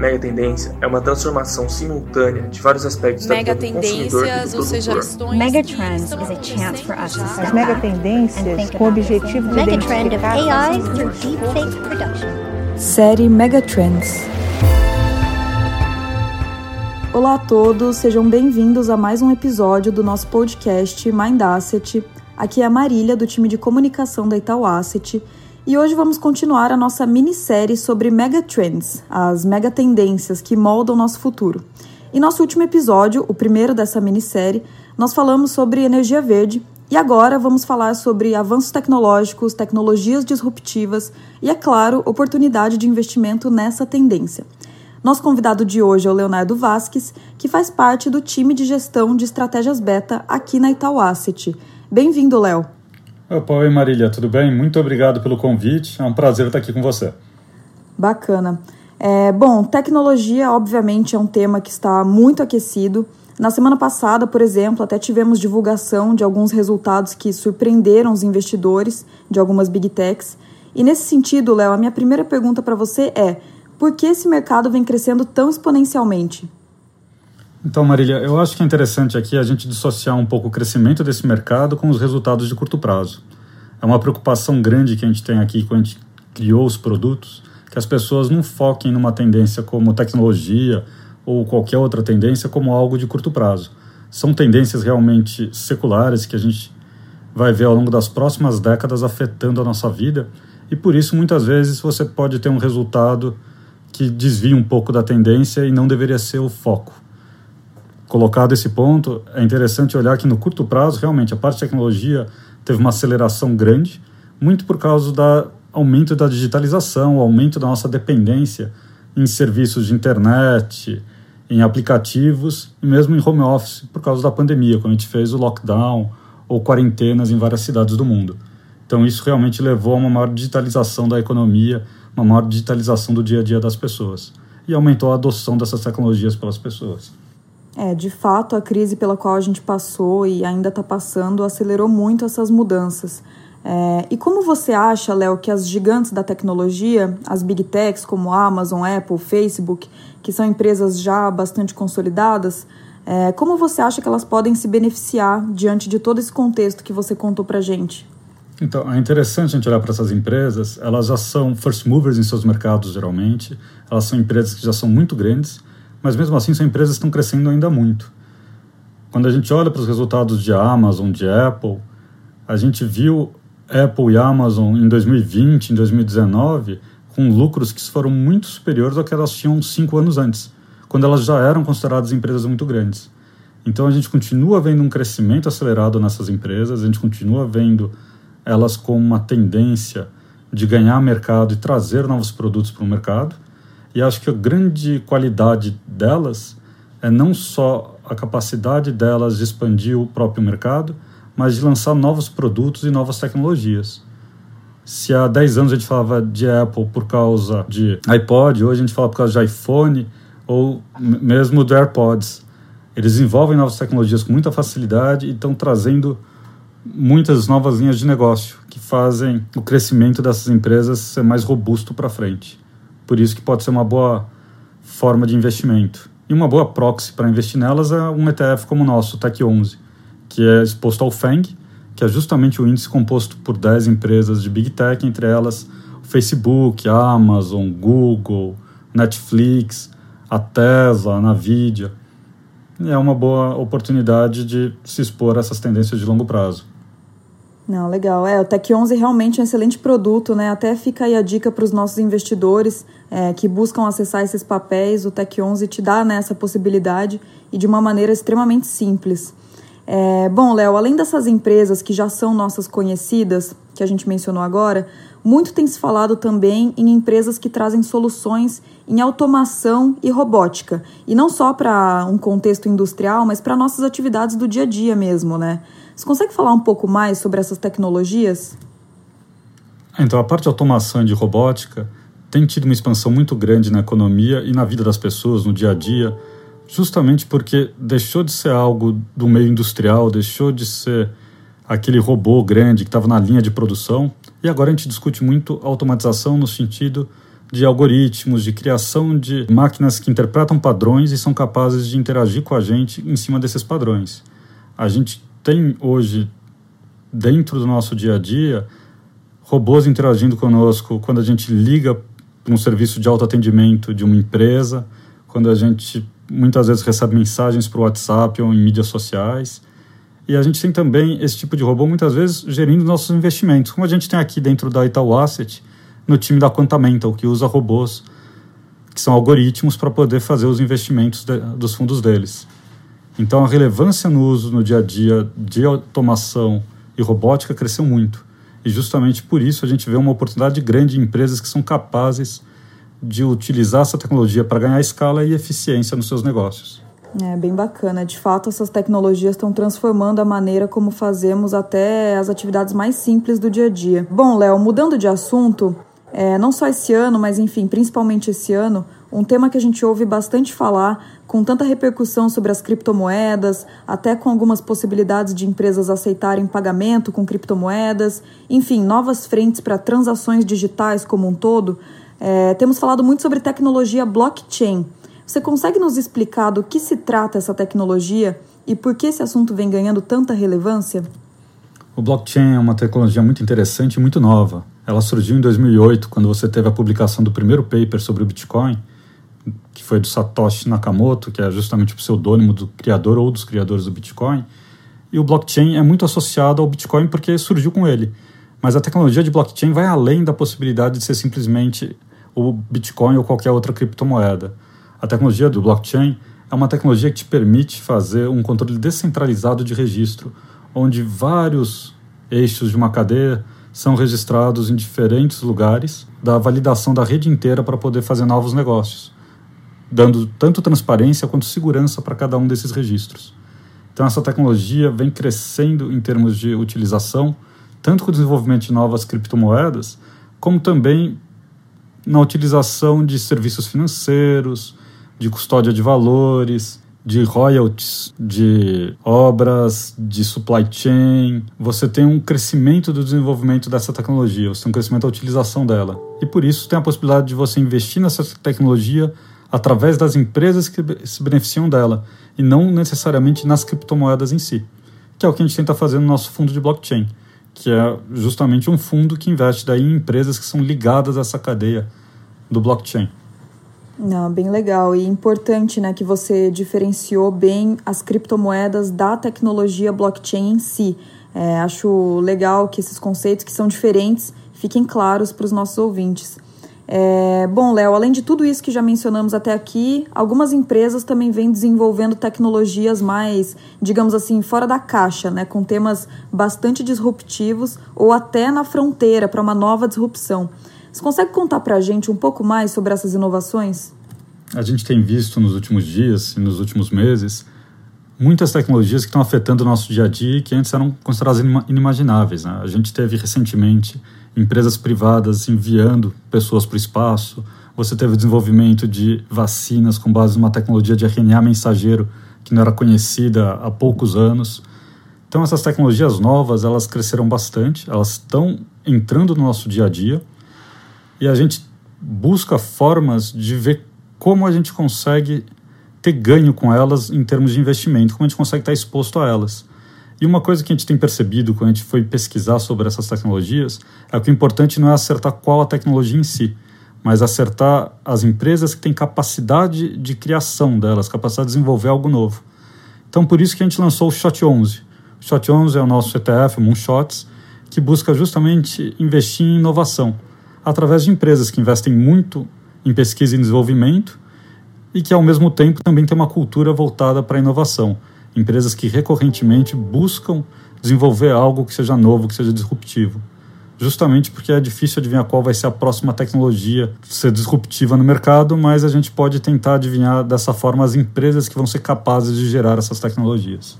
Mega tendência é uma transformação simultânea de vários aspectos mega da vida do consumidor e do ou seja, produtor. Megatrends is a chance for us to As step back megatendências, and think com o objetivo de Megatrend of identificar AI through deepfake production. Série Megatrends. Olá a todos, sejam bem-vindos a mais um episódio do nosso podcast Mind Asset. Aqui é a Marília, do time de comunicação da Itaú Asset, e hoje vamos continuar a nossa minissérie sobre megatrends, as megatendências que moldam nosso futuro. Em nosso último episódio, o primeiro dessa minissérie, nós falamos sobre energia verde e agora vamos falar sobre avanços tecnológicos, tecnologias disruptivas e, é claro, oportunidade de investimento nessa tendência. Nosso convidado de hoje é o Leonardo Vasques, que faz parte do time de gestão de estratégias beta aqui na Itaú Asset. Bem-vindo, Léo. Oi Marília, tudo bem? Muito obrigado pelo convite, é um prazer estar aqui com você. Bacana. É, bom, tecnologia, obviamente, é um tema que está muito aquecido. Na semana passada, por exemplo, até tivemos divulgação de alguns resultados que surpreenderam os investidores de algumas big techs. E nesse sentido, Léo, a minha primeira pergunta para você é: por que esse mercado vem crescendo tão exponencialmente? Então, Marília, eu acho que é interessante aqui a gente dissociar um pouco o crescimento desse mercado com os resultados de curto prazo. É uma preocupação grande que a gente tem aqui quando a gente criou os produtos, que as pessoas não foquem numa tendência como tecnologia ou qualquer outra tendência como algo de curto prazo. São tendências realmente seculares que a gente vai ver ao longo das próximas décadas afetando a nossa vida e por isso muitas vezes você pode ter um resultado que desvia um pouco da tendência e não deveria ser o foco colocado esse ponto, é interessante olhar que no curto prazo, realmente, a parte de tecnologia teve uma aceleração grande, muito por causa do aumento da digitalização, o aumento da nossa dependência em serviços de internet, em aplicativos e mesmo em home office, por causa da pandemia, quando a gente fez o lockdown ou quarentenas em várias cidades do mundo. Então, isso realmente levou a uma maior digitalização da economia, uma maior digitalização do dia a dia das pessoas. E aumentou a adoção dessas tecnologias pelas pessoas. É, de fato, a crise pela qual a gente passou e ainda está passando acelerou muito essas mudanças. É, e como você acha, Léo, que as gigantes da tecnologia, as big techs como Amazon, Apple, Facebook, que são empresas já bastante consolidadas, é, como você acha que elas podem se beneficiar diante de todo esse contexto que você contou para gente? Então, é interessante a gente olhar para essas empresas, elas já são first movers em seus mercados, geralmente, elas são empresas que já são muito grandes, mas mesmo assim são empresas que estão crescendo ainda muito. Quando a gente olha para os resultados de Amazon, de Apple, a gente viu Apple e Amazon em 2020, em 2019, com lucros que foram muito superiores ao que elas tinham cinco anos antes, quando elas já eram consideradas empresas muito grandes. Então a gente continua vendo um crescimento acelerado nessas empresas, a gente continua vendo elas com uma tendência de ganhar mercado e trazer novos produtos para o mercado. E acho que a grande qualidade delas é não só a capacidade delas de expandir o próprio mercado, mas de lançar novos produtos e novas tecnologias. Se há 10 anos a gente falava de Apple por causa de iPod, hoje a gente fala por causa de iPhone ou mesmo do AirPods. Eles desenvolvem novas tecnologias com muita facilidade e estão trazendo muitas novas linhas de negócio que fazem o crescimento dessas empresas ser mais robusto para frente. Por isso que pode ser uma boa forma de investimento. E uma boa proxy para investir nelas é um ETF como o nosso, o Tech 11, que é exposto ao FANG, que é justamente o índice composto por 10 empresas de Big Tech, entre elas Facebook, Amazon, Google, Netflix, a Tesla, a Nvidia. E é uma boa oportunidade de se expor a essas tendências de longo prazo. Não, legal. É, o Tech 11 realmente é um excelente produto, né? Até fica aí a dica para os nossos investidores é, que buscam acessar esses papéis. O Tech 11 te dá né, essa possibilidade e de uma maneira extremamente simples. É, bom, Léo, além dessas empresas que já são nossas conhecidas, que a gente mencionou agora, muito tem se falado também em empresas que trazem soluções em automação e robótica. E não só para um contexto industrial, mas para nossas atividades do dia a dia mesmo, né? Você consegue falar um pouco mais sobre essas tecnologias? Então, a parte de automação e de robótica tem tido uma expansão muito grande na economia e na vida das pessoas, no dia a dia, justamente porque deixou de ser algo do meio industrial, deixou de ser aquele robô grande que estava na linha de produção, e agora a gente discute muito automatização no sentido de algoritmos, de criação de máquinas que interpretam padrões e são capazes de interagir com a gente em cima desses padrões. A gente tem hoje, dentro do nosso dia a dia, robôs interagindo conosco quando a gente liga para um serviço de autoatendimento de uma empresa, quando a gente muitas vezes recebe mensagens para o WhatsApp ou em mídias sociais. E a gente tem também esse tipo de robô muitas vezes gerindo nossos investimentos, como a gente tem aqui dentro da Itaú Asset, no time da Quantamental, que usa robôs que são algoritmos para poder fazer os investimentos de, dos fundos deles. Então a relevância no uso no dia a dia de automação e robótica cresceu muito. E justamente por isso a gente vê uma oportunidade grande de empresas que são capazes de utilizar essa tecnologia para ganhar escala e eficiência nos seus negócios. É bem bacana. De fato, essas tecnologias estão transformando a maneira como fazemos até as atividades mais simples do dia a dia. Bom, Léo, mudando de assunto, é, não só esse ano, mas enfim, principalmente esse ano, um tema que a gente ouve bastante falar, com tanta repercussão sobre as criptomoedas, até com algumas possibilidades de empresas aceitarem pagamento com criptomoedas, enfim, novas frentes para transações digitais como um todo. É, temos falado muito sobre tecnologia blockchain. Você consegue nos explicar do que se trata essa tecnologia e por que esse assunto vem ganhando tanta relevância? O blockchain é uma tecnologia muito interessante e muito nova. Ela surgiu em 2008, quando você teve a publicação do primeiro paper sobre o Bitcoin, que foi do Satoshi Nakamoto, que é justamente o pseudônimo do criador ou dos criadores do Bitcoin. E o blockchain é muito associado ao Bitcoin porque surgiu com ele. Mas a tecnologia de blockchain vai além da possibilidade de ser simplesmente o Bitcoin ou qualquer outra criptomoeda. A tecnologia do blockchain é uma tecnologia que te permite fazer um controle descentralizado de registro, onde vários eixos de uma cadeia são registrados em diferentes lugares da validação da rede inteira para poder fazer novos negócios, dando tanto transparência quanto segurança para cada um desses registros. Então, essa tecnologia vem crescendo em termos de utilização, tanto com o desenvolvimento de novas criptomoedas, como também na utilização de serviços financeiros, de custódia de valores, de royalties, de obras, de supply chain. Você tem um crescimento do desenvolvimento dessa tecnologia, você tem um crescimento da utilização dela. E por isso tem a possibilidade de você investir nessa tecnologia através das empresas que se beneficiam dela e não necessariamente nas criptomoedas em si, que é o que a gente tenta fazer no nosso fundo de blockchain, que é justamente um fundo que investe daí em empresas que são ligadas a essa cadeia do blockchain. Não, bem legal e importante, né, que você diferenciou bem as criptomoedas da tecnologia blockchain em si. É, acho legal que esses conceitos que são diferentes fiquem claros para os nossos ouvintes. É, bom, Léo, além de tudo isso que já mencionamos até aqui, algumas empresas também vêm desenvolvendo tecnologias mais, digamos assim, fora da caixa, né, com temas bastante disruptivos ou até na fronteira para uma nova disrupção. Você consegue contar para a gente um pouco mais sobre essas inovações? A gente tem visto nos últimos dias e nos últimos meses muitas tecnologias que estão afetando o nosso dia a dia e que antes eram consideradas inimagináveis. Né? A gente teve recentemente empresas privadas enviando pessoas para o espaço. Você teve o desenvolvimento de vacinas com base numa tecnologia de RNA mensageiro que não era conhecida há poucos anos. Então essas tecnologias novas elas cresceram bastante, elas estão entrando no nosso dia a dia e a gente busca formas de ver como a gente consegue ter ganho com elas em termos de investimento, como a gente consegue estar exposto a elas. E uma coisa que a gente tem percebido quando a gente foi pesquisar sobre essas tecnologias é que o importante não é acertar qual a tecnologia em si, mas acertar as empresas que têm capacidade de criação delas, capacidade de desenvolver algo novo. Então, por isso que a gente lançou o Shot 11. O Shot 11 é o nosso ETF, Moonshots, que busca justamente investir em inovação através de empresas que investem muito em pesquisa e desenvolvimento e que, ao mesmo tempo, também tem uma cultura voltada para a inovação. Empresas que recorrentemente buscam desenvolver algo que seja novo, que seja disruptivo. Justamente porque é difícil adivinhar qual vai ser a próxima tecnologia ser disruptiva no mercado, mas a gente pode tentar adivinhar dessa forma as empresas que vão ser capazes de gerar essas tecnologias.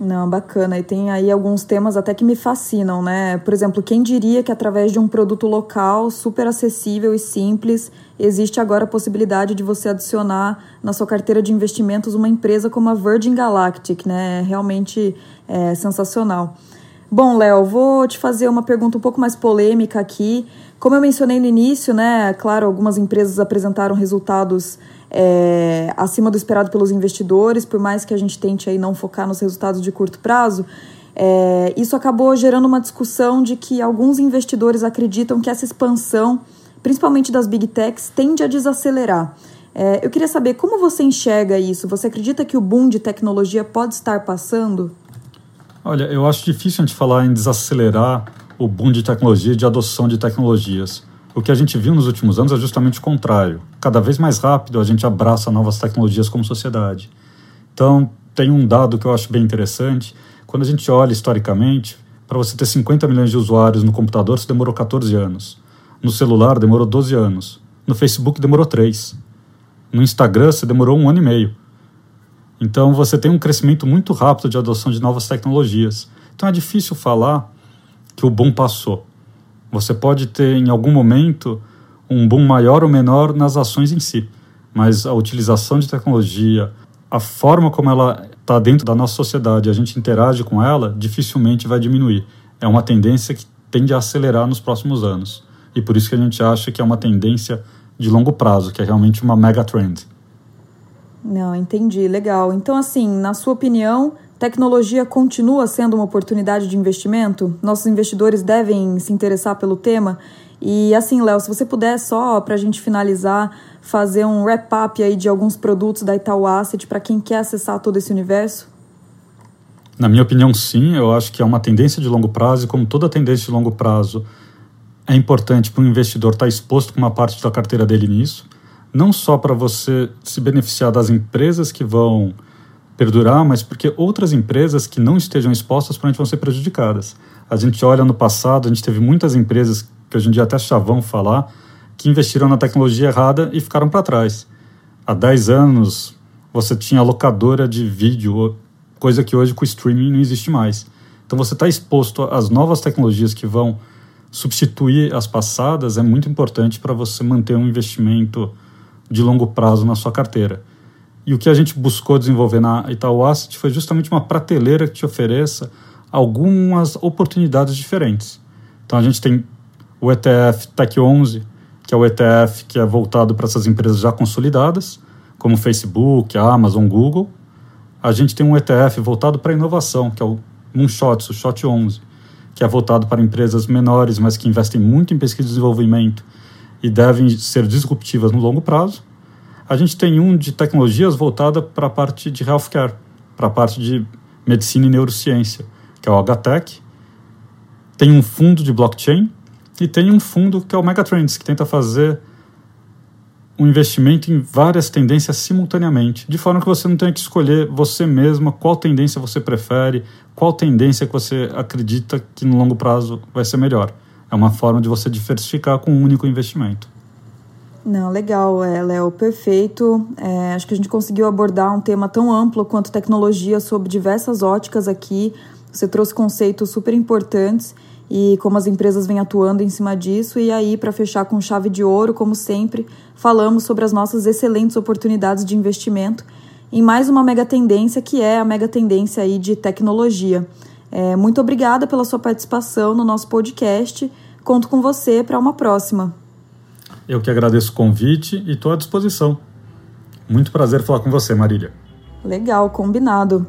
Não, bacana. E tem aí alguns temas até que me fascinam, né? Por exemplo, quem diria que através de um produto local super acessível e simples, existe agora a possibilidade de você adicionar na sua carteira de investimentos uma empresa como a Virgin Galactic, né? É realmente é, sensacional. Bom, Léo, vou te fazer uma pergunta um pouco mais polêmica aqui. Como eu mencionei no início, né, claro, algumas empresas apresentaram resultados é, acima do esperado pelos investidores, por mais que a gente tente aí não focar nos resultados de curto prazo, é, isso acabou gerando uma discussão de que alguns investidores acreditam que essa expansão, principalmente das big techs, tende a desacelerar. É, eu queria saber como você enxerga isso. Você acredita que o boom de tecnologia pode estar passando? Olha, eu acho difícil a gente falar em desacelerar o boom de tecnologia e de adoção de tecnologias. O que a gente viu nos últimos anos é justamente o contrário. Cada vez mais rápido a gente abraça novas tecnologias como sociedade. Então, tem um dado que eu acho bem interessante. Quando a gente olha historicamente, para você ter 50 milhões de usuários no computador, você demorou 14 anos. No celular, demorou 12 anos. No Facebook, demorou 3. No Instagram, você demorou um ano e meio. Então, você tem um crescimento muito rápido de adoção de novas tecnologias. Então, é difícil falar que o boom passou. Você pode ter em algum momento um boom maior ou menor nas ações em si, mas a utilização de tecnologia, a forma como ela está dentro da nossa sociedade, a gente interage com ela, dificilmente vai diminuir. É uma tendência que tende a acelerar nos próximos anos. E por isso que a gente acha que é uma tendência de longo prazo, que é realmente uma mega trend. Não, entendi, legal. Então, assim, na sua opinião, Tecnologia continua sendo uma oportunidade de investimento? Nossos investidores devem se interessar pelo tema? E assim, Léo, se você puder só para a gente finalizar, fazer um wrap-up aí de alguns produtos da Itaú Asset para quem quer acessar todo esse universo? Na minha opinião, sim. Eu acho que é uma tendência de longo prazo e como toda tendência de longo prazo, é importante para o investidor estar tá exposto com uma parte da carteira dele nisso, não só para você se beneficiar das empresas que vão perdurar, mas porque outras empresas que não estejam expostas provavelmente vão ser prejudicadas. A gente olha no passado, a gente teve muitas empresas que hoje em dia até chavão falar, que investiram na tecnologia errada e ficaram para trás. Há 10 anos você tinha locadora de vídeo, coisa que hoje com o streaming não existe mais. Então você está exposto às novas tecnologias que vão substituir as passadas, é muito importante para você manter um investimento de longo prazo na sua carteira. E o que a gente buscou desenvolver na Itaú Asset foi justamente uma prateleira que te ofereça algumas oportunidades diferentes. Então a gente tem o ETF Tech 11, que é o ETF que é voltado para essas empresas já consolidadas, como Facebook, Amazon, Google. A gente tem um ETF voltado para inovação, que é o Moonshots, o Shot 11, que é voltado para empresas menores, mas que investem muito em pesquisa e desenvolvimento e devem ser disruptivas no longo prazo. A gente tem um de tecnologias voltada para a parte de healthcare, para a parte de medicina e neurociência, que é o HTech. Tem um fundo de blockchain e tem um fundo que é o Megatrends, que tenta fazer um investimento em várias tendências simultaneamente, de forma que você não tenha que escolher você mesma qual tendência você prefere, qual tendência que você acredita que no longo prazo vai ser melhor. É uma forma de você diversificar com um único investimento. Não, legal, é, Léo, perfeito. É, acho que a gente conseguiu abordar um tema tão amplo quanto tecnologia sob diversas óticas aqui. Você trouxe conceitos super importantes e como as empresas vêm atuando em cima disso. E aí, para fechar com chave de ouro, como sempre, falamos sobre as nossas excelentes oportunidades de investimento em mais uma mega tendência que é a mega tendência aí de tecnologia. É, muito obrigada pela sua participação no nosso podcast. Conto com você para uma próxima. Eu que agradeço o convite e estou à disposição. Muito prazer falar com você, Marília. Legal, combinado.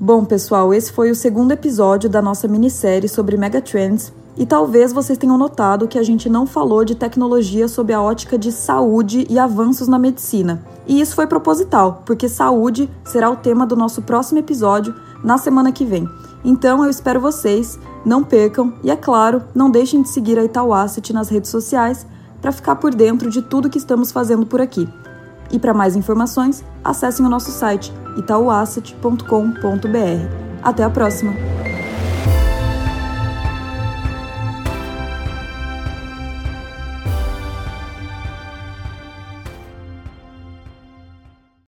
Bom, pessoal, esse foi o segundo episódio da nossa minissérie sobre megatrends e talvez vocês tenham notado que a gente não falou de tecnologia sob a ótica de saúde e avanços na medicina. E isso foi proposital, porque saúde será o tema do nosso próximo episódio na semana que vem. Então eu espero vocês, não percam e, é claro, não deixem de seguir a Itaú Asset nas redes sociais para ficar por dentro de tudo que estamos fazendo por aqui. E para mais informações, acessem o nosso site itauasset.com.br. Até a próxima!